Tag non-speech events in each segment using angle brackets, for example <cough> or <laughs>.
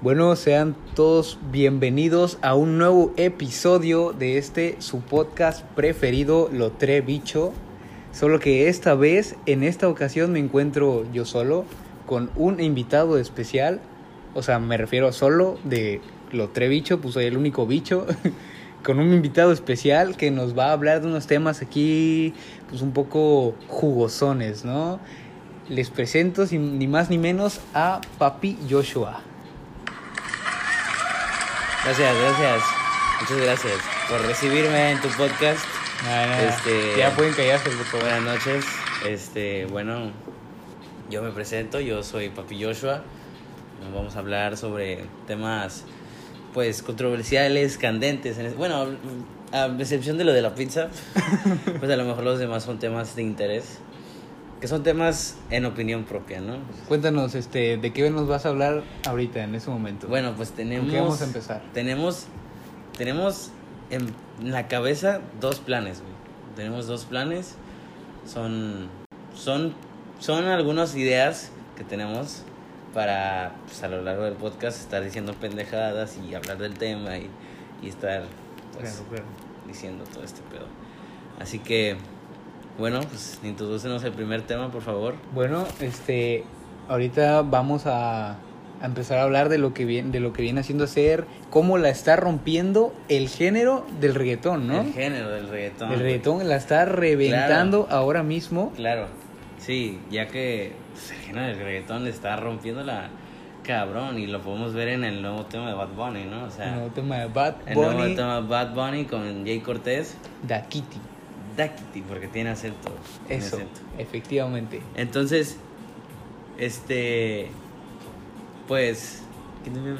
Bueno, sean todos bienvenidos a un nuevo episodio de este su podcast preferido, Lo Tre Bicho. Solo que esta vez, en esta ocasión, me encuentro yo solo con un invitado especial. O sea, me refiero solo de Lo Tre Bicho, pues soy el único bicho. <laughs> con un invitado especial que nos va a hablar de unos temas aquí, pues un poco jugosones, ¿no? Les presento, sin, ni más ni menos, a Papi Joshua. Gracias, gracias. Muchas gracias por recibirme en tu podcast. Este, ya pueden callarse, por favor. Buenas noches. Este, bueno, yo me presento, yo soy Papi Joshua. Nos vamos a hablar sobre temas pues controversiales, candentes. En es- Bueno, a excepción de lo de la pizza, <laughs> pues a lo mejor los demás son temas de interés, que son temas en opinión propia, ¿no? Cuéntanos, este, ¿de qué nos vas a hablar ahorita, en ese momento? Bueno, pues tenemos. qué vamos a empezar? Tenemos. Tenemos en la cabeza dos planes, güey. Tenemos dos planes. Son. Son. Son algunas ideas que tenemos para pues, a lo largo del podcast estar diciendo pendejadas y hablar del tema y, y estar pues, Claro, claro. diciendo todo este pedo. Así que, bueno, pues introdúcenos el primer tema, por favor. Bueno, este, ahorita vamos a, a empezar a hablar de lo que viene, de lo que viene haciendo ser, cómo la está rompiendo el género del reggaetón, ¿no? El género del reggaetón. El reggaetón la está reventando ahora mismo. Claro, sí, ya que pues, el género del reggaetón le está rompiendo la cabrón y lo podemos ver en el nuevo tema de Bad Bunny, ¿no? O sea, El nuevo tema de Bad el nuevo Bunny, tema de Bad Bunny con Jay Cortés, Da Kitty. Dakiti, porque tiene acento. tiene Eso, acento. efectivamente. Entonces, este, pues, ¿qué te me <laughs>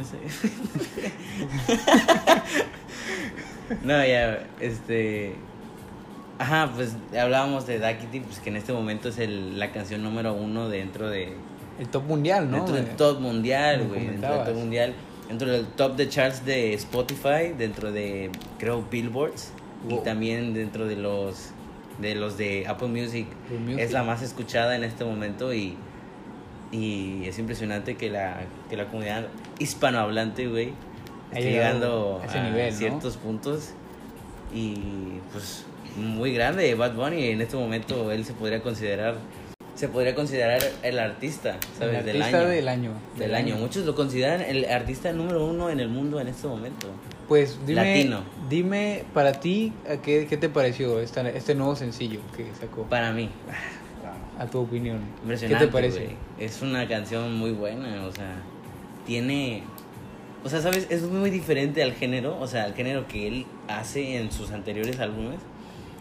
No, ya, este, ajá, pues hablábamos de Dakiti, pues que en este momento es el, la canción número uno dentro de El top mundial, ¿no? dentro del Eh, top mundial, güey. Dentro del top mundial. Dentro del top de charts de Spotify, dentro de, creo, Billboards. Y también dentro de los de los de Apple Music. Apple Music. Es la más escuchada en este momento y, y es impresionante que la, que la comunidad hispanohablante, güey, esté llegando a ese a nivel, ¿no? ciertos puntos. Y pues muy grande Bad Bunny. En este momento él se podría considerar se podría considerar el artista, ¿sabes? el del artista año. del año. Del año. Muchos lo consideran el artista número uno en el mundo en este momento. Pues dime, Latino. dime para ti, ¿a ¿qué, qué te pareció esta- este nuevo sencillo que sacó? Para mí, A tu opinión. impresionante. ¿Qué te parece? Es una canción muy buena, o sea, tiene... O sea, ¿sabes? Es muy diferente al género, o sea, al género que él hace en sus anteriores álbumes.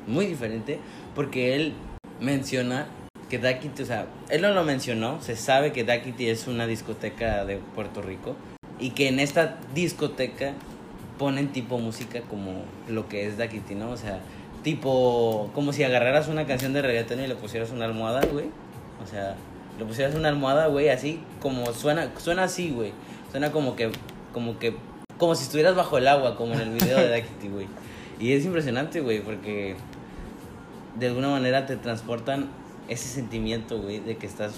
Muy diferente, porque él menciona que Dakiti, o sea, él no lo mencionó, se sabe que Dakiti es una discoteca de Puerto Rico y que en esta discoteca ponen tipo música como lo que es Dakiti, ¿no? O sea, tipo, como si agarraras una canción de reggaetón y le pusieras una almohada, güey. O sea, le pusieras una almohada, güey, así como suena, suena así, güey. Suena como que, como que, como si estuvieras bajo el agua, como en el video de Dakiti, güey. Y es impresionante, güey, porque de alguna manera te transportan ese sentimiento, güey, de que estás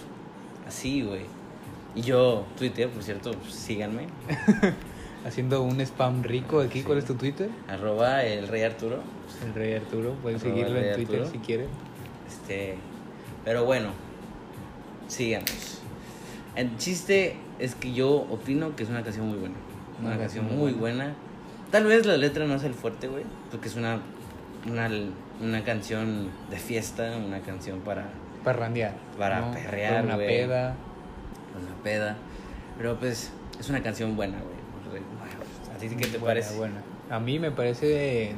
así, güey. Y yo tuiteé, por cierto, síganme, <laughs> Haciendo un spam rico aquí. Sí. ¿Cuál es tu Twitter? arroba el rey Arturo. El Rey Arturo. Pueden Arroba seguirlo en Twitter Arturo. si quieren. Este, pero bueno, sigamos. El chiste es que yo opino que es una canción muy buena. Una, canción muy buena. Tal vez la letra no es el fuerte, güey, porque es una, una, una canción de fiesta, una canción para Para randear. Para ¿no? perrear, Para una güey. peda. una peda. Pero pues es una canción buena, güey. ¿A ti qué te Buena, parece? buena. A mí me parece,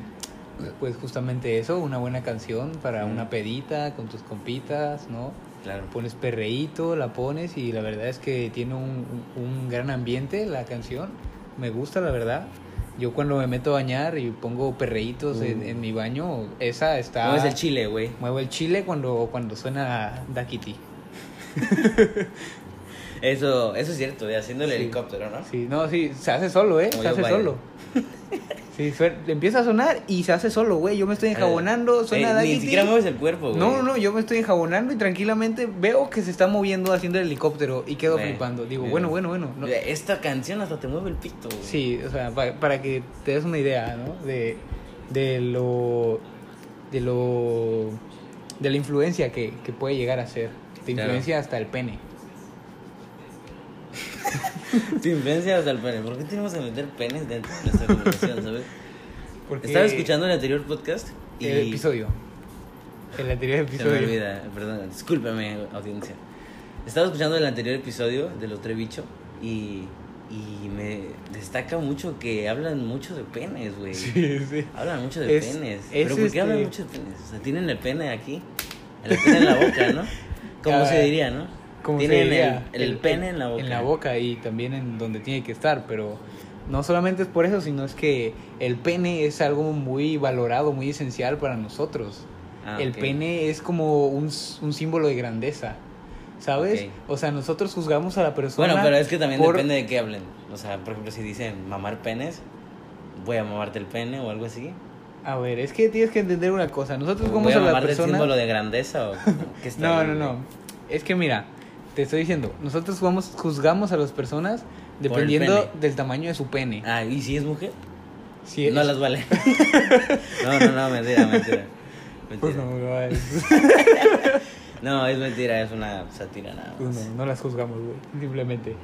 pues justamente eso, una buena canción para Mm. una pedita con tus compitas, ¿no? Claro. Pones perreíto, la pones y la verdad es que tiene un, un- gran ambiente la canción. Me gusta, la verdad. Yo cuando me meto a bañar y pongo perreitos en, Uh. en mi baño, esa está... ¿Cómo es el chile, güey? Muevo el chile cuando, cuando suena Dakiti. <laughs> Eso, eso es cierto, de haciendo el Sí. helicóptero, ¿no? Sí, no, sí, se hace solo, ¿eh? Como se hace Biden. solo. <laughs> Sí, empieza a sonar y se hace solo, güey. Yo me estoy enjabonando, suena Eh, Ni siquiera mueves el cuerpo, güey. No, no, no, yo me estoy enjabonando y tranquilamente veo que se está moviendo haciendo el helicóptero y quedo flipando. Digo, bueno, bueno, bueno. no- Esta canción hasta te mueve el pito, güey. Sí, o sea, pa- para, que te des una idea, ¿no? De, de lo. de lo. de la influencia que, que puede llegar a ser. Te Claro. influencia hasta el pene. <laughs> Te influencia hasta el pene. ¿Por qué tenemos que meter penes dentro de nuestra conversación, sabes? Porque Estaba escuchando el anterior podcast y... el episodio. El anterior Se episodio. me olvida, perdón, discúlpame, audiencia. Estaba escuchando el anterior episodio de Lo Trevicho y, y me destaca mucho que hablan mucho de penes, güey. Sí, sí. Hablan mucho de Es- penes. es ¿Pero por qué hablan este- mucho de penes? O sea, tienen el pene aquí, el pene en la boca, ¿no? <laughs> Como se diría, ¿no? Como tienen diría, el, el pene en la boca. En la boca y también en donde tiene que estar, pero no solamente es por eso, sino es que el pene es algo muy valorado, muy esencial para nosotros. Ah, el pene es como un, un símbolo de grandeza, ¿sabes? O sea, nosotros juzgamos a la persona. Bueno, pero es que también por- depende de qué hablen. O sea, por ejemplo, si dicen mamar penes, voy a mamarte el pene o algo así. A ver, es que tienes que entender una cosa. Nosotros ¿O voy juzgamos a la persona. símbolo de grandeza o? ¿Qué <laughs> está No, no, no. Es que mira, te estoy diciendo, nosotros jugamos, juzgamos a las personas dependiendo del tamaño de su pene. Ah, ¿y si es mujer? No es- las vale. <laughs> <laughs> no, no, no, mentira, mentira. Pues Mentira. no, no, es- <laughs> No, es mentira, es una sátira nada pues más. no, no las juzgamos, güey. Simplemente.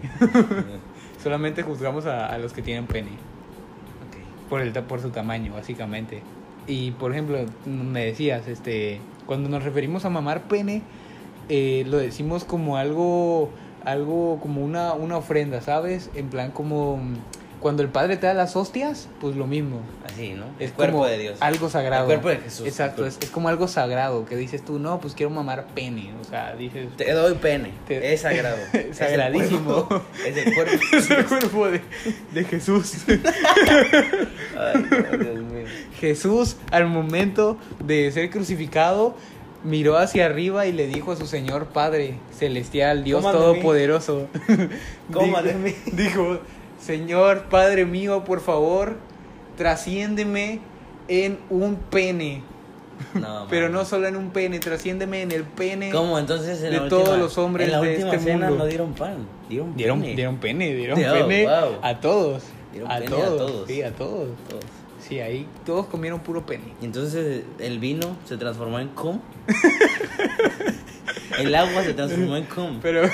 Solamente juzgamos a, a los que tienen pene. Ok. Por, el, ta- por su tamaño, básicamente. Y, por ejemplo, me decías, este, cuando nos referimos a mamar pene, eh, lo decimos como algo, algo como una, una ofrenda, ¿sabes? En plan como mm, cuando el padre te da las hostias, pues lo mismo. Así, ¿no? Es el cuerpo como de Dios. algo sagrado. El cuerpo de Jesús. Exacto, es, es como algo sagrado que dices tú, no, pues quiero mamar pene. O sea, dices... Te doy pene. Te- Es sagrado. <laughs> Es sagradísimo. Es el cuerpo. <laughs> es el cuerpo de, de Jesús. <laughs> Ay, Dios mío. Jesús, al momento de ser crucificado, miró hacia arriba y le dijo a su Señor Padre Celestial, Dios Coman. Todopoderoso. <laughs> Dijo- mí. Dijo, Señor Padre mío, por favor, trasciéndeme en un pene. No, <laughs> Pero no solo en un pene, trasciéndeme en el pene. ¿Cómo? Entonces en de la última, todos los hombres en la de última este cena mundo. no dieron pan. Dieron, Dieron, pene. dieron pene, dieron Dios, pene wow. a todos. Dieron a pene a todos. todos. Sí, a todos. Todos. Sí, ahí todos comieron puro pene. Y entonces el vino se transformó en cum. <laughs> el agua se transformó en cum. Pero <laughs>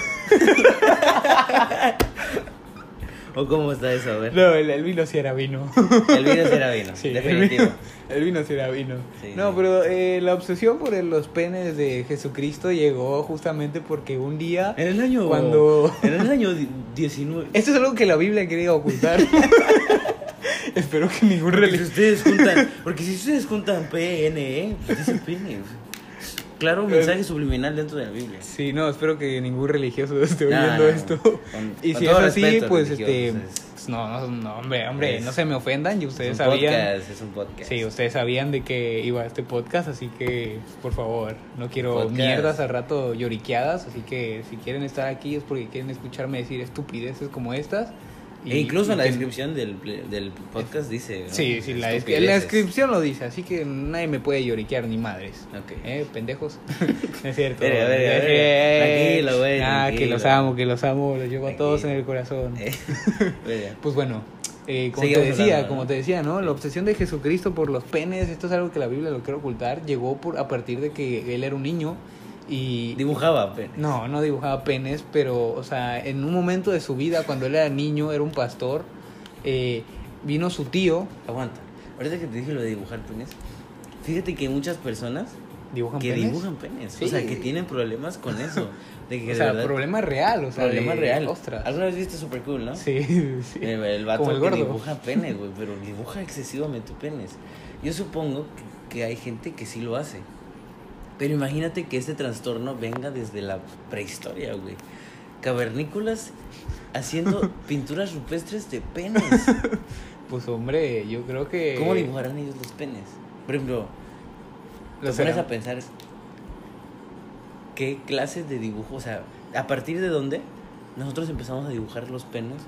¿O cómo está eso? A ver. no, el, el vino sí era vino. El vino sí era vino, <laughs> Sí, el definitivo. vino- El vino sí era vino. Sí. No, pero eh, la obsesión por el- los penes de Jesucristo llegó justamente porque un día... En el año. Cuando- En el año di- 19. Esto es algo que la Biblia quería ocultar. <laughs> Espero que ningún Porque si religioso... ustedes juntan. <laughs> Porque si ustedes juntan PNE, pues dice pene. Claro, un mensaje subliminal dentro de la Biblia. Sí, no, espero que ningún religioso esté oyendo no, esto. con- <laughs> y con si es así, pues este... es- pues, no, no, no, hombre, hombre, Es- no se me ofendan y ustedes es un sabían... podcast, es un podcast. Sí, ustedes sabían de que iba a este podcast, así que por favor, no quiero Podcast. mierdas al rato lloriqueadas, así que si quieren estar aquí es porque quieren escucharme decir estupideces como estas. E incluso en la que- descripción del, del podcast dice. ¿no? Sí, sí, la, la descripción lo dice, así que nadie me puede lloriquear ni madres. Ok. ¿Eh? Pendejos. <laughs> <laughs> Es cierto. Verga, verga, verga. Eh, Tranquilo, güey, Ah, que tranquilo. los amo, que los amo, los llevo a todos en el corazón. Eh. <laughs> Pues bueno, eh, como Seguimos te decía, hablando, ¿no? como te decía, ¿no? La obsesión de Jesucristo por los penes, esto es algo que la Biblia lo quiere ocultar, llegó por, a partir de que él era un niño y... Dibujaba pene. No, no dibujaba penes, pero, o sea, en un momento de su vida, cuando él era niño, era un pastor, eh, vino su tío, Aguanta. Ahorita que te dije lo de dibujar penes, fíjate que muchas personas dibujan que penes. dibujan penes. Sí. O sea, que tienen problemas con eso. De que O de sea, verdad, problema real, o sea, problema de- real. Ostras. ¿Alguna vez viste Super Cool, no? Sí, sí. El, el vato el que gordo. dibuja <laughs> penes, güey, pero dibuja excesivamente penes. Yo supongo que hay gente que sí lo hace. Pero imagínate que este trastorno venga desde la prehistoria, güey. Cavernícolas haciendo <laughs> pinturas rupestres de penes. <laughs> Pues hombre, yo creo que... ¿Cómo dibujarán ellos los penes? Por ejemplo, te Los pones a pensar qué clases de dibujo, o sea, a partir de dónde nosotros empezamos a dibujar los penes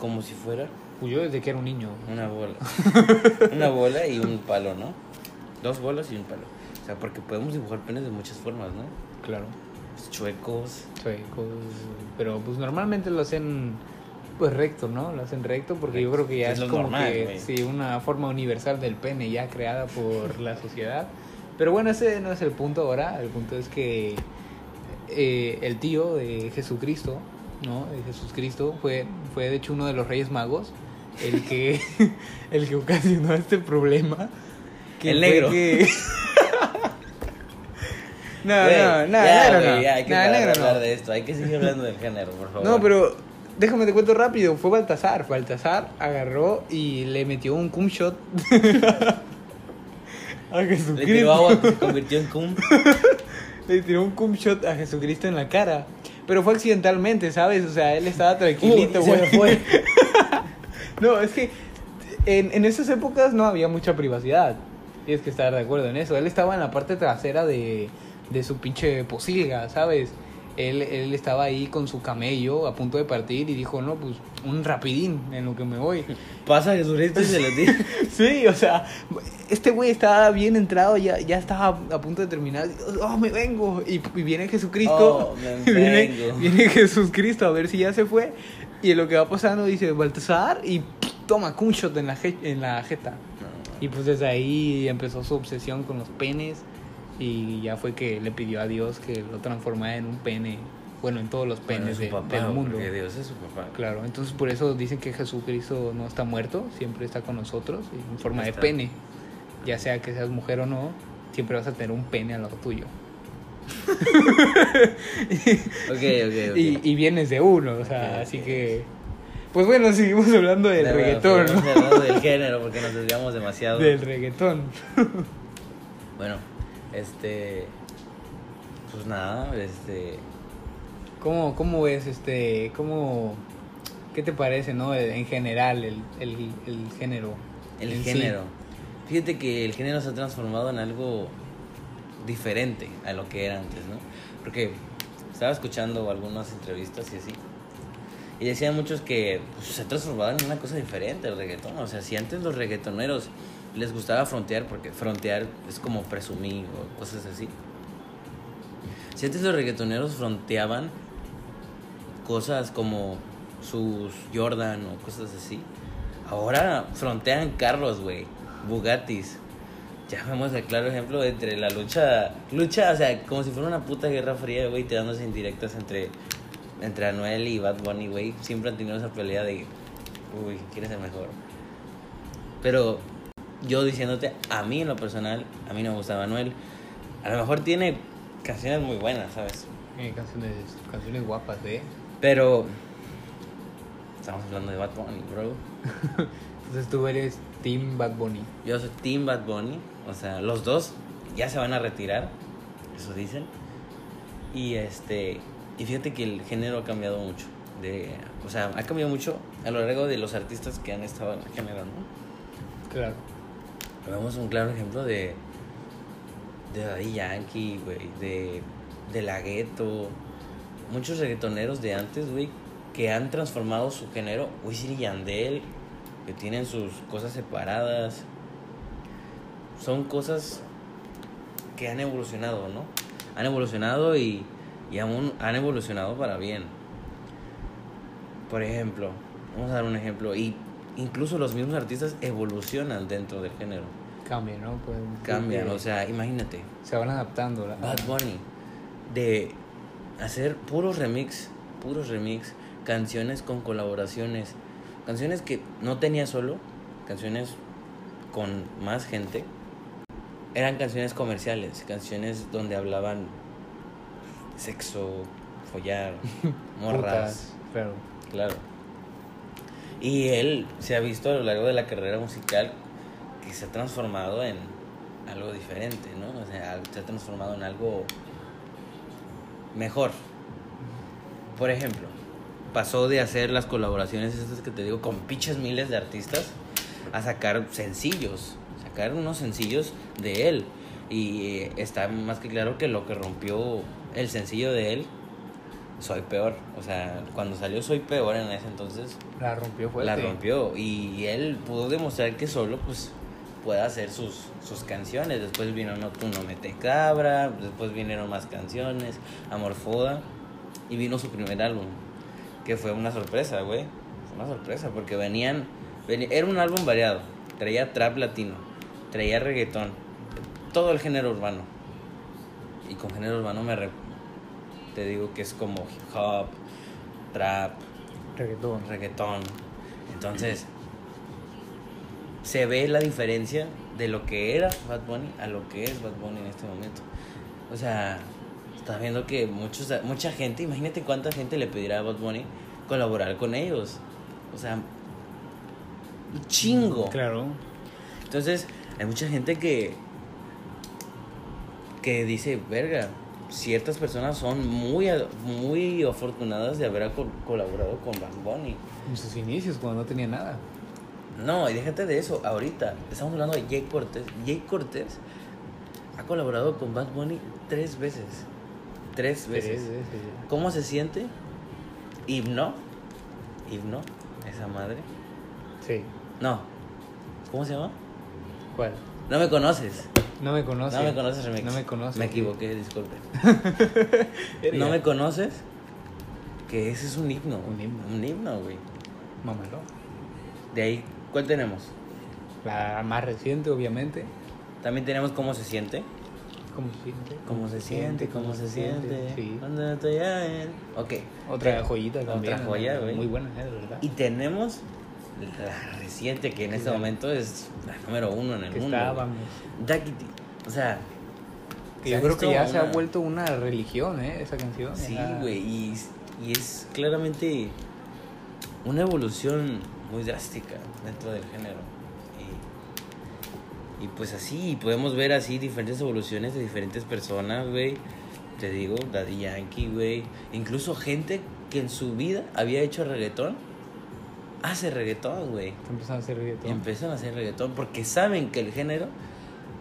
como si fuera Pues yo desde que era un niño. una bola. <laughs> una bola y un palo, ¿no? Dos bolas y un palo. O sea, porque podemos dibujar penes de muchas formas, ¿no? Claro. Chuecos. Chuecos, pero pues normalmente lo hacen pues recto, ¿no? Lo hacen recto porque yo creo que ya Es como normal, que sí, una forma universal del pene ya creada por la sociedad. Pero bueno, ese no es el punto ahora. El punto es que eh, el tío de Jesucristo, ¿no? De Jesucristo fue, fue de hecho uno de los Reyes Magos el que, <laughs> el que ocasionó este problema. El fue negro. que- <laughs> no, Güey, no, no, ya, negro no. güey, ya, hay que No, parar no. hablar de esto. Hay que seguir hablando del género, por favor. No, pero déjame te cuento rápido. Fue Baltasar. Baltasar agarró y le metió un cum shot <laughs> a Le Jesucristo. tiró agua que se convirtió en cum. <laughs> Le tiró un cum shot a Jesucristo en la cara. Pero fue accidentalmente, ¿sabes? O sea, él estaba tranquilito, Uh, se güey. fue. <laughs> No, es que en, en esas épocas no había mucha privacidad. Tienes que estar de acuerdo en eso. Él estaba en la parte trasera de, de su pinche posilga, ¿sabes? Él, él estaba ahí con su camello a punto de partir y dijo, no, pues un rapidín en lo que me voy. <laughs> Pasa Jesucristo y se lo tira. <laughs> Sí, o sea, este güey estaba bien entrado, ya, ya estaba a punto de terminar. Oh, me vengo. Y, y viene Jesucristo. Oh, <laughs> me viene, viene Jesucristo a ver si ya se fue. Y en lo que va pasando dice Baltasar y toma un shot en la, en la jeta. Y pues desde ahí empezó su obsesión con los penes. Y ya fue que le pidió a Dios que lo transformara en un pene. Bueno, en todos los Bueno, penes es su de- papá, del mundo. porque Dios es su papá. Claro, entonces por eso dicen que Jesucristo no está muerto, siempre está con nosotros en forma de pene. Ya sea que seas mujer o no, siempre vas a tener un pene al lado tuyo. <laughs> Ok, ok, ok. Y, y vienes de uno, o sea, así que... Pues bueno, seguimos hablando del De reggaetón, estamos ¿no? del género porque nos desviamos demasiado. Del reggaetón. Bueno, este. Pues nada, este. ¿Cómo, cómo ves este, cómo, qué te parece, no? En general, el, el, el género. El sí. género. Fíjate que el género se ha transformado en algo diferente a lo que era antes, ¿no? Porque estaba escuchando algunas entrevistas y así. Y decían muchos que pues, se ha transformado en una cosa diferente el reggaetón. O sea, si antes los reggaetoneros les gustaba frontear, porque frontear es como presumir o cosas así. Si antes los reggaetoneros fronteaban cosas como sus Jordan o cosas así, ahora frontean carros, güey, Bugattis. Ya vemos el claro ejemplo entre la lucha, lucha, o sea, como si fuera una puta guerra fría, güey, tirándose indirectas entre, entre Anuel y Bad Bunny, güey. Siempre han tenido esa pelea de, uy, ¿quién es el mejor? Pero yo diciéndote, a mí en lo personal, a mí no me gustaba Anuel. A lo mejor tiene canciones muy buenas, ¿sabes? Eh, canciones, canciones guapas, ¿eh? Pero estamos hablando de Bad Bunny, bro. <laughs> Entonces tú eres Team Bad Bunny. Yo soy Team Bad Bunny. O sea, los dos ya se van a retirar. Eso dicen. Y este. Y fíjate que el género ha cambiado mucho. De, o sea, ha cambiado mucho a lo largo de los artistas que han estado en el género, ¿no? Claro. Vemos un claro ejemplo de. De Daddy Yankee, güey. De. De La Ghetto. Muchos reggaetoneros de antes, güey. Que han transformado su género. Wisin y Yandel. Que tienen sus cosas separadas. Son cosas que han evolucionado, ¿no? Han evolucionado y. Y aún han evolucionado para bien. Por ejemplo, vamos a dar un ejemplo. Y incluso los mismos artistas evolucionan dentro del género. Cambian, ¿no? Pues, Cambian, o sea, imagínate. Se van adaptando. la- Bad Bunny, de hacer puros remix, puros remix, canciones con colaboraciones, canciones que no tenía solo, canciones con más gente. Eran canciones comerciales, canciones donde hablaban sexo, follar, <laughs> morras. Putas, Claro. Claro. Y él se ha visto a lo largo de la carrera musical que se ha transformado en algo diferente, ¿no? O sea, se ha transformado en algo mejor. Por ejemplo, pasó de hacer las colaboraciones estas que te digo con pinches miles de artistas a sacar sencillos, sacar unos sencillos de él. Y eh, está más que claro que lo que rompió el sencillo de él Soy Peor. O sea, cuando salió Soy Peor en ese entonces, La rompió fuerte. la rompió. Y él pudo demostrar que solo, pues, puede hacer sus, sus canciones. Después vino No Tú No Me Te Cabra. Después vinieron más canciones. Amorfoda. Y vino su primer álbum. Que fue una sorpresa, güey. Fue una sorpresa porque venían... era un álbum variado. Traía trap latino. Traía reggaetón. Todo el género urbano. Y con género urbano me... re- te digo que es como hip hop, trap, Reggaetón. reggaetón. Entonces, se ve la diferencia de lo que era Bad Bunny a lo que es Bad Bunny en este momento. O sea, estás viendo que muchos, mucha gente, imagínate cuánta gente le pedirá a Bad Bunny colaborar con ellos. O sea, un chingo. Claro. Entonces, hay mucha gente que que dice, verga, ciertas personas son muy muy afortunadas de haber co- colaborado con Bad Bunny. En sus inicios, cuando no tenía nada. No, y déjate de eso, ahorita estamos hablando de Jake Cortés. Jake Cortés ha colaborado con Bad Bunny tres veces. Tres veces. ¿Cómo se siente? Himno. Himno, esa madre. Sí. No. ¿Cómo se llama? ¿Cuál? No me conoces. No me conoce. No me conoces, Remix. No me conoce. Me equivoqué, disculpe. <laughs> ¿No me conoces? Que ese es un himno. Un himno. Un himno, güey. Mamalón. De ahí, ¿cuál tenemos? La más reciente, obviamente. También tenemos cómo se siente. ¿Cómo se siente? ¿Cómo se siente? ¿Cómo se siente? Sí. Cuando estoy a él. Ok. Otra joyita Otra también. joya, güey. Muy buena, ¿eh? de verdad. Y tenemos la reciente, que en este momento es la número uno en el que mundo. está, güey. vamos. Daquiti. O sea, Que yo creo que ya se ha vuelto una religión, ¿eh? Esa canción. Sí, güey, y, y es claramente una evolución muy drástica dentro del género. Y, y pues así, podemos ver así diferentes evoluciones de diferentes personas, güey. Te digo, Daddy Yankee, güey. Incluso gente que en su vida había hecho reggaetón, hace reggaetón, güey. Empezando a hacer reggaetón. Empiezan a hacer reggaetón porque saben que el género,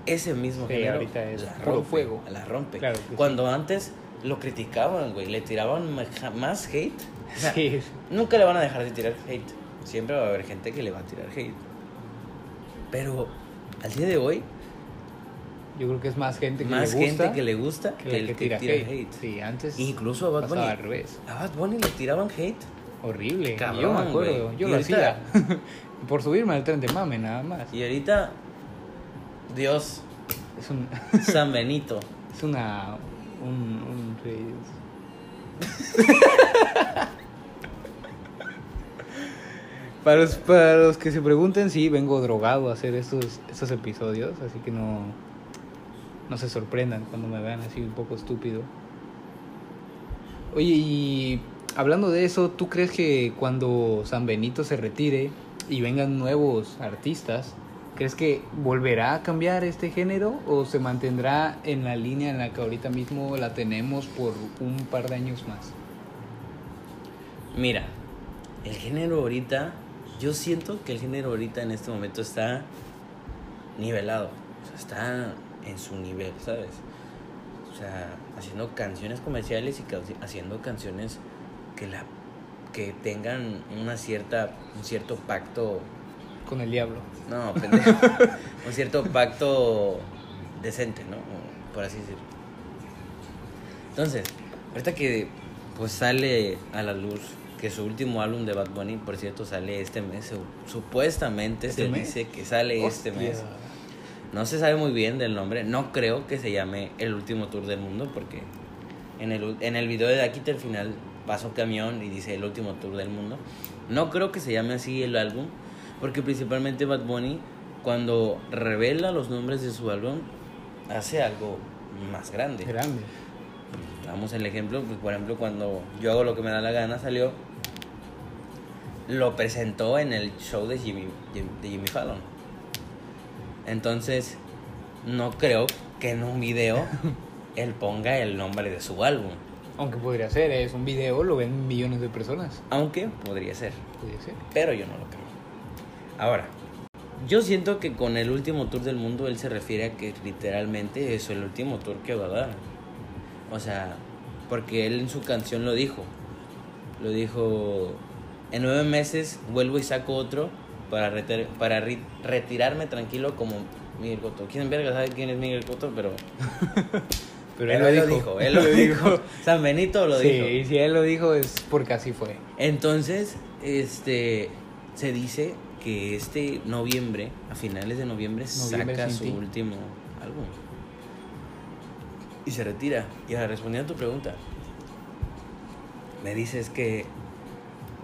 ese mismo Sí, género, ahorita es la rompe, fuego. La rompe. Claro que sí. Cuando antes lo criticaban, güey, le tiraban más hate. O sea, Sí, Nunca le van a dejar de tirar hate. Siempre va a haber gente que le va a tirar hate. Pero al día de hoy, yo creo que es más gente que más le gusta gente que le gusta que, que el la que tira, hate. Sí, antes Incluso a Bad Bunny. al revés. A Bad Bunny le tiraban hate. Horrible. Cabrón, yo me acuerdo, yo Y lo ahorita- hacía. <laughs> Por subirme al tren de mame, nada más. Y ahorita, Dios, Es un <laughs> San Benito. es una un, un <laughs> Para los, para los que se pregunten, sí, vengo drogado a hacer estos, estos episodios, así que no, no se sorprendan cuando me vean así un poco estúpido. Oye, y hablando de eso, ¿tú crees que cuando San Benito se retire y vengan nuevos artistas, crees que volverá a cambiar este género o se mantendrá en la línea en la que ahorita mismo la tenemos por un par de años más? Mira, el género ahorita, yo siento que el género ahorita en este momento está nivelado, o sea, está en su nivel, ¿sabes? O sea, haciendo canciones comerciales y ca- haciendo canciones que la que tengan una cierta un cierto pacto, Con el diablo. no, pendejo, <laughs> un cierto pacto decente, ¿no? Por así decirlo. Entonces, ahorita que pues sale a la luz que su último álbum de Bad Bunny, por cierto, sale este mes. su- Supuestamente ¿Este se mes? dice que sale este Hostia. mes. No se sabe muy bien del nombre. No creo que se llame El último tour del mundo porque en el, en el video de aquí al final pasa un camión y dice El último tour del mundo. No creo que se llame así el álbum porque principalmente Bad Bunny cuando revela los nombres de su álbum hace algo más grande. Grande. Damos el ejemplo, pues por ejemplo cuando yo hago lo que me da la gana salió, lo presentó en el show de Jimmy, de Jimmy Fallon. Entonces, no creo que en un video <laughs> él ponga el nombre de su álbum. Aunque podría ser, es un video, lo ven millones de personas. Aunque podría ser, Podría ser. pero yo no lo creo. Ahora, yo siento que con el último tour del mundo él se refiere a que literalmente es el último tour que va a dar. O sea, Porque él en su canción lo dijo. Lo dijo, en nueve meses vuelvo y saco otro para, reter- para retirarme tranquilo como Miguel Cotto. ¿Quién verga sabe quién es Miguel Cotto? Pero, <laughs> Pero él, lo dijo. Él lo <laughs> dijo. San Benito lo sí, dijo. y si él lo dijo es porque así fue. Entonces, este, se dice que este noviembre, a finales de noviembre, Noviembre saca su ti. último álbum. Y se retira. Y ahora, respondiendo a tu pregunta, me dices que,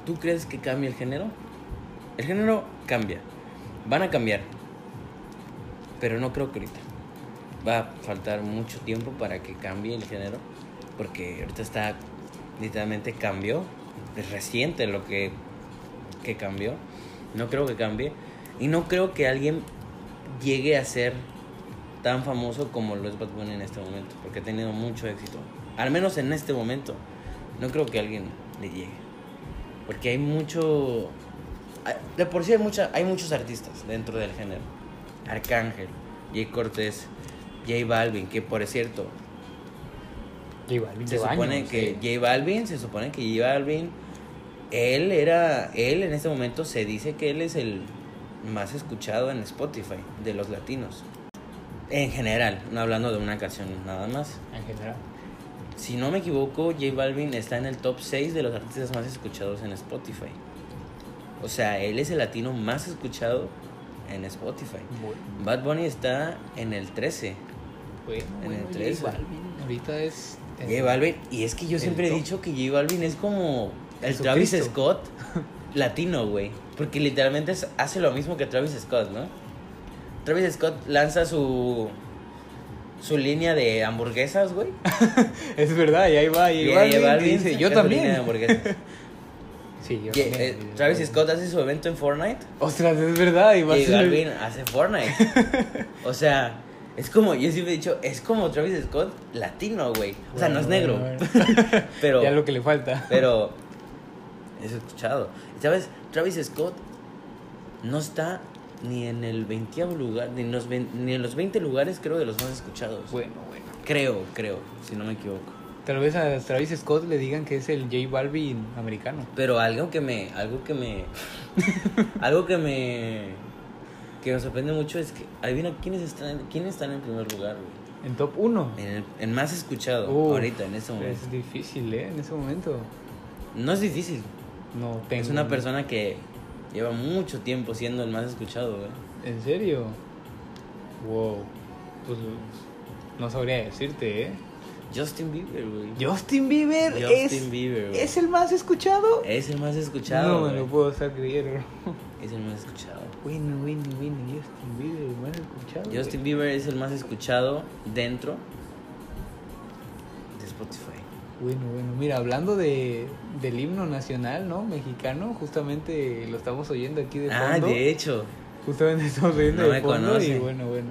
¿tú crees que cambia el género? El género cambia. Van a cambiar. Pero no creo que ahorita. Va a faltar mucho tiempo para que cambie el género. Porque ahorita está, literalmente cambió. Es reciente lo que, que cambió. No creo que cambie. Y no creo que alguien llegue a ser tan famoso como lo es en este momento. Porque ha tenido mucho éxito. Al menos en este momento. No creo que alguien le llegue. Porque hay mucho... De por sí hay, mucha, hay muchos artistas dentro del género. Arcángel, Jay Cortés, J Balvin, que por cierto, J Balvin se supone que sí. J Balvin, se supone que J Balvin, él era, él en este momento se dice que él es el más escuchado en Spotify de los latinos. En general, no hablando de una canción nada más. en general. Si no me equivoco, J Balvin está en el top 6 de los artistas más escuchados en Spotify. O sea, él es el latino más escuchado en Spotify. Bueno, Bad Bunny está en el 13. bueno, En bueno, el J 13. Balvin ahorita es... J Balvin, y es que yo siempre he dicho que J Balvin es como el Jesucristo. Travis Scott <laughs> latino, güey. Porque literalmente hace lo mismo que Travis Scott, ¿no? Travis Scott lanza su su línea de hamburguesas, güey. <laughs> Es verdad, y ahí va, y Y J J Balvin dice, yo su línea de también. hamburguesas. <laughs> Sí, yo Y, también. eh, Travis Scott hace su evento en Fortnite. Ostras, es verdad, y va Y Balvin hace Fortnite. <laughs> O sea, es como, yo siempre he dicho, es como Travis Scott latino, güey. O sea, no es Bueno, negro. bueno, bueno. Pero, Ya lo que le falta. pero es escuchado. ¿Sabes? Travis Scott no está ni en el 20 lugar, ni en, los, vein- ni en los 20 lugares, creo, de los más escuchados. Bueno, bueno. Creo, creo, si no me equivoco. Tal vez a Travis Scott le digan que es el J Balvin americano. Pero algo que me, algo que me, algo que me, que me sorprende mucho es que, adivina quiénes están, quiénes están en primer lugar, güey. En top 1. En el en más escuchado Uf, ahorita, en este momento. Es difícil, ¿eh? En ese momento. No es difícil. No tengo. Es una persona que lleva mucho tiempo siendo el más escuchado, güey. ¿En serio? Wow. Pues no sabría decirte, ¿eh? Justin Bieber, güey. Justin Bieber Justin es, Bieber, güey. es el más escuchado. Es el más escuchado. no me lo puedo estar creyendo. Es el más escuchado. Bueno, bueno, bueno. Justin Bieber, el más escuchado. Justin Bieber es el más escuchado dentro de Spotify. Bueno, bueno, mira, hablando de, del himno nacional, ¿no? Mexicano, justamente lo estamos oyendo aquí de fondo. Ah, de hecho. Justamente estamos oyendo No de me fondo conoce. y bueno, bueno.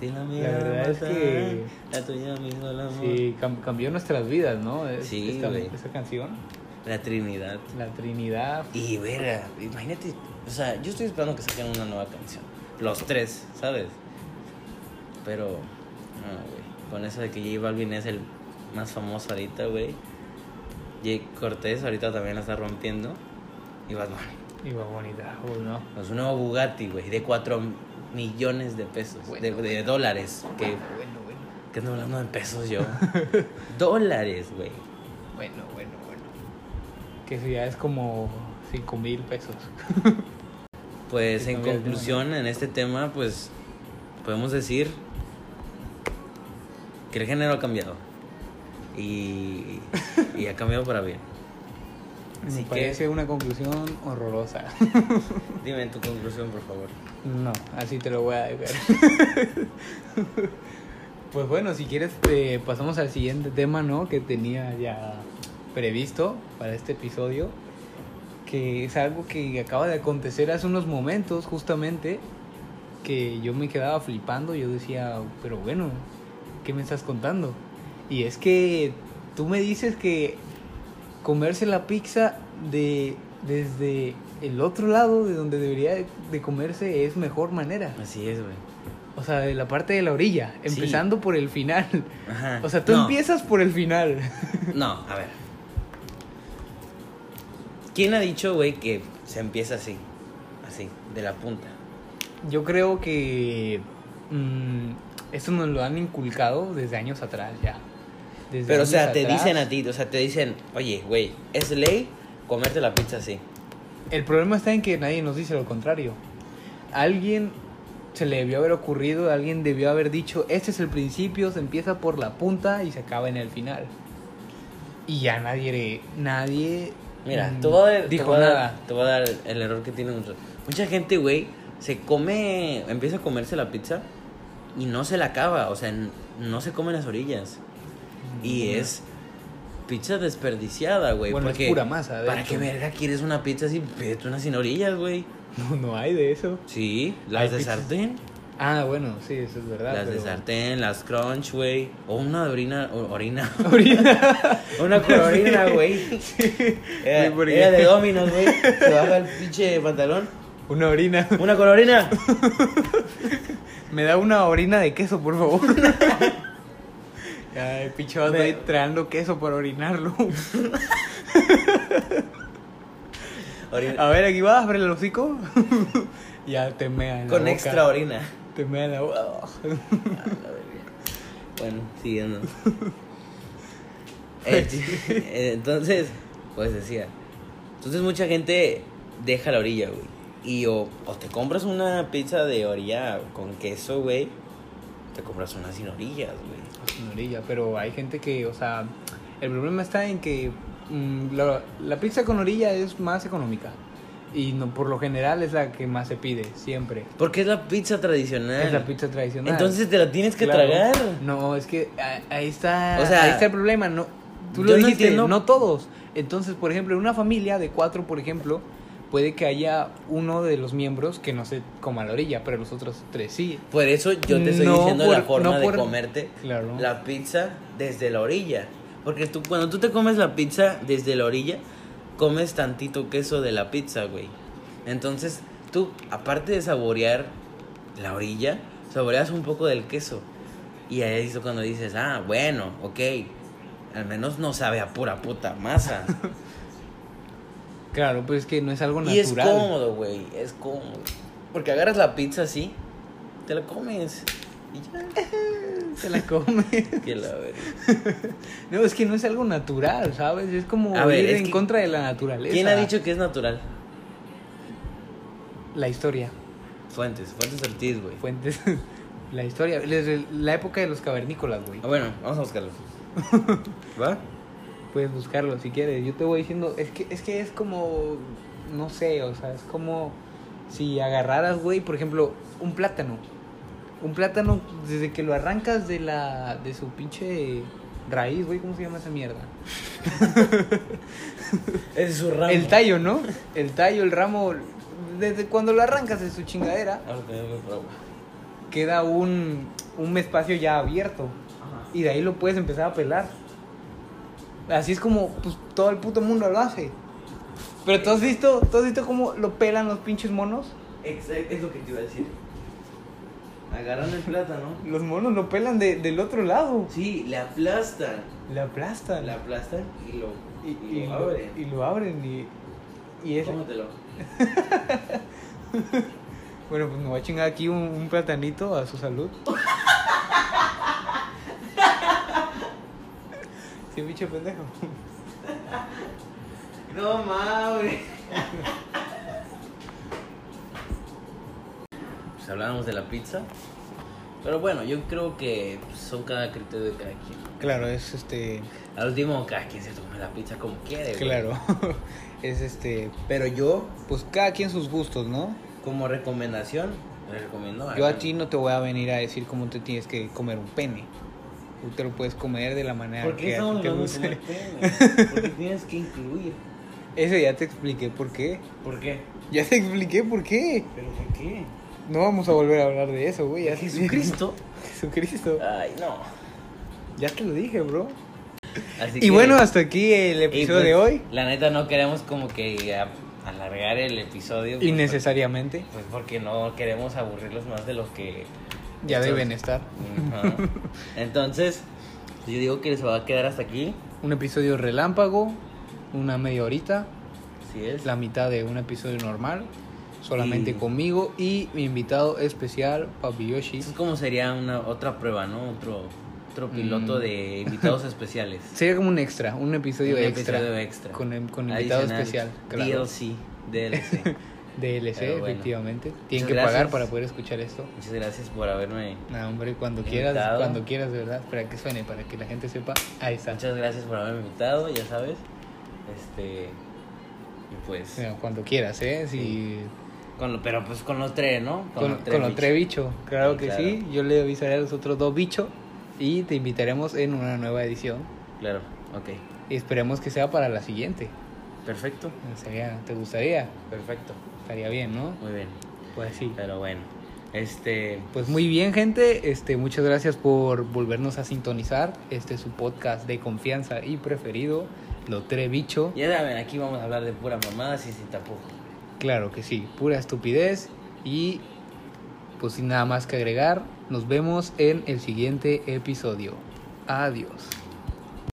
Si la verdad es que- La tuya mismo el amor. Sí, cam- cambió nuestras vidas, ¿no? Sí, esta canción, La Trinidad. la Trinidad. Y verga, imagínate, o sea, yo estoy esperando que saquen una nueva canción. Los tres, ¿sabes? Pero, no, güey. Con eso de que J Balvin es el más famoso ahorita, güey. Jake Cortés ahorita también la está rompiendo. Y Bad Bunny. Iba bonita, uy, ¿no? Es un nuevo Bugatti, güey, de 4 millones de pesos. de, Bueno, de dólares. Que, Bueno, bueno, que ando hablando de pesos yo. <laughs> dólares, güey. bueno, bueno, bueno. Que eso ya es como 5 mil pesos. <laughs> Pues en conclusión, en este tema, pues podemos decir que el género ha cambiado. Y, y ha cambiado para bien. Así Me que- parece una conclusión horrorosa. <laughs> Dime tu conclusión, por favor. No, así te lo voy a dejar. <laughs> pues bueno, si quieres pasamos al siguiente tema, ¿no? Que tenía ya previsto para este episodio. Que es algo que acaba de acontecer hace unos momentos, justamente. Que yo me quedaba flipando. Yo decía, pero bueno, ¿qué me estás contando? Y es que tú me dices que comerse la pizza de desde el otro lado de donde debería de- comerse es mejor manera. Así es, güey. O sea, de la parte de la orilla, Sí. empezando por el final. Ajá. O sea, tú No. empiezas por el final. No, a ver. ¿Quién ha dicho, güey, que se empieza así? Así, de la punta. Yo creo que mm, esto nos lo han inculcado desde años atrás ya. Desde Pero, o sea, te atrás. dicen a ti, o sea, te dicen, oye, güey, es ley comerte la pizza así. El problema está en que nadie nos dice lo contrario. Alguien se le debió haber ocurrido, alguien debió haber dicho, este es el principio, se empieza por la punta y se acaba en el final. Y ya nadie, nadie Mira, te voy a dar, te dijo voy a dar- nada. te voy a dar el error que tiene mucho. Mucha gente, güey, se come, empieza a comerse la pizza y no se la acaba, o sea, no se come las orillas. Y es pizza desperdiciada, güey. Bueno, es porque pura masa, de ¿Para hecho. qué verga quieres una pizza así? Pídete una sin orillas, güey. No, no hay de eso. Sí, las de pizzas- sartén. Ah, bueno, sí, eso es verdad. Las de pero- sartén, las crunch, güey. O una de orina, orina. <laughs> Orina. <laughs> Una con orina, güey. <laughs> Era, Sí, porque- era de Dominos, güey. Se baja el pinche pantalón. Una orina. Una con orina. Me da una orina de queso, por favor. Ay, pinche vato Me- ahí tragando queso para orinarlo. <laughs> Orina. A ver, aquí va, abre el hocico. <laughs> ya te mea en la Con boca. extra orina. Te mea en la boca. <laughs> Bueno, siguiendo. Eh, eh, Entonces, pues decía. Entonces mucha gente deja la orilla, güey. Y o, o te compras una pizza de orilla con queso, güey. Te compras una sin orillas, güey. Sin orilla, pero hay gente que, o sea, el problema está en que mm, la, la pizza con orilla es más económica. Y no, por lo general es la que más se pide, siempre. Porque es la pizza tradicional. Es la pizza tradicional. Entonces te la tienes que Claro. tragar. No, es que ahí está, O sea, ahí está el problema. No, tú lo no dijiste, entiendo- no todos. Entonces, por ejemplo, en una familia de cuatro, por ejemplo, puede que haya uno de los miembros que no se coma a la orilla, pero los otros tres sí. Por eso yo te estoy No diciendo por- la forma no de por- comerte Claro. la pizza desde la orilla. Porque tú, cuando tú te comes la pizza desde la orilla, comes tantito queso de la pizza, güey. Entonces, tú, aparte de saborear la orilla, saboreas un poco del queso. Y ahí es cuando dices, ah, bueno, ok. Al menos no sabe a pura puta masa. <laughs> Claro, pues es que no es algo y es natural. cómodo, güey. Es cómodo. Porque agarras la pizza así, te la comes. Y ya. <laughs> Se la come. <laughs> Que la <laughs> no, es que no es algo natural, ¿sabes? Es como A ver, ir es en que- contra de la naturaleza. ¿Quién ha dicho que es natural? La historia. Fuentes, Fuentes Ortiz, güey. Fuentes. la historia. La época de los cavernícolas, güey. Ah, bueno, vamos a buscarlo. ¿Va? Puedes buscarlo si quieres. Yo te voy diciendo, es que es que es como no sé, o sea, es como si agarraras, güey, por ejemplo, un plátano. Un plátano desde que lo arrancas de la de su pinche raíz, güey, ¿cómo se llama esa mierda? <laughs> Es su ramo. El tallo, ¿no? El tallo, el ramo desde cuando lo arrancas de su chingadera, queda un un espacio ya abierto Ajá. y de ahí lo puedes empezar a pelar. Así es como pues, todo el puto mundo lo hace. Pero tú has visto, tú has visto cómo lo pelan los pinches monos? Exacto, es lo que te iba a decir. Agarran el plátano. <laughs> Los monos lo pelan de- del otro lado. Sí, le aplastan. Le aplastan. Le aplastan y lo, y, y y lo lo, abren. y lo abren y, y es... Cómetelo. <laughs> Bueno, pues me voy a chingar aquí un, un platanito a su salud. <laughs> Sí, bicho pendejo. <laughs> No mames. Pues hablábamos de la pizza. Pero bueno, yo creo que son cada criterio de cada quien. Claro, es este... Al último, cada quien se toma la pizza como quiere. güey. Claro. <laughs> es este... Pero yo, Pues cada quien sus gustos, ¿no? como recomendación, le recomiendo Yo a ti no te voy a venir a decir cómo te tienes que comer un pene. Tú te lo puedes comer de la manera ¿Por que qué ti estamos te de guste. comer? Porque tienes que incluir. Eso ya te expliqué por qué. ¿Por qué? Ya te expliqué por qué. ¿Pero por qué? No vamos a volver a hablar de eso, güey. ya Jesucristo. <laughs> Jesucristo. Ay, no. Ya te lo dije, bro. Así Y que- bueno, hasta aquí el episodio pues, de hoy. La neta no queremos como que a- alargar el episodio. pues, Innecesariamente. Pues porque no queremos aburrirlos más de los que Ya estar. Ajá. Entonces, yo digo que se va a quedar hasta aquí. Un episodio relámpago, una media horita, Así es. la mitad de un episodio normal, solamente Y- conmigo y mi invitado especial, Papi Yoshi. Eso es como sería una otra prueba, ¿no? Otro, otro piloto Mm. de invitados especiales. <laughs> Sería como un extra, un episodio Un extra. episodio extra. Con, con invitado especial. Claro. DLC. DLC. <laughs> DLC, bueno. efectivamente. Tienen que pagar para poder escuchar esto. Muchas gracias por haberme. Nah, hombre, cuando Invitado. quieras, cuando quieras, de verdad, para que suene, para que la gente sepa. Ahí está. Muchas gracias por haberme invitado, ya sabes. Este. Y pues. Cuando quieras, ¿eh? Si... Con lo, pero pues con los tres, ¿no? Con, los con los tres bichos, claro Sí, que claro. sí. Yo le avisaré a los otros dos bichos y te invitaremos en una nueva edición. Claro, ok. Y esperemos que sea para la siguiente. Perfecto, ¿Te gustaría? perfecto. Estaría bien, ¿no? Muy bien. Pues sí. Pero bueno. Este. Pues muy bien, gente. Este, muchas gracias por volvernos a sintonizar. Este es su podcast de confianza y preferido, Lo Trevicho. Ya saben, aquí vamos a hablar de pura mamada y sin tapujo. Claro que sí, pura estupidez. Y pues sin nada más que agregar, nos vemos en el siguiente episodio. Adiós.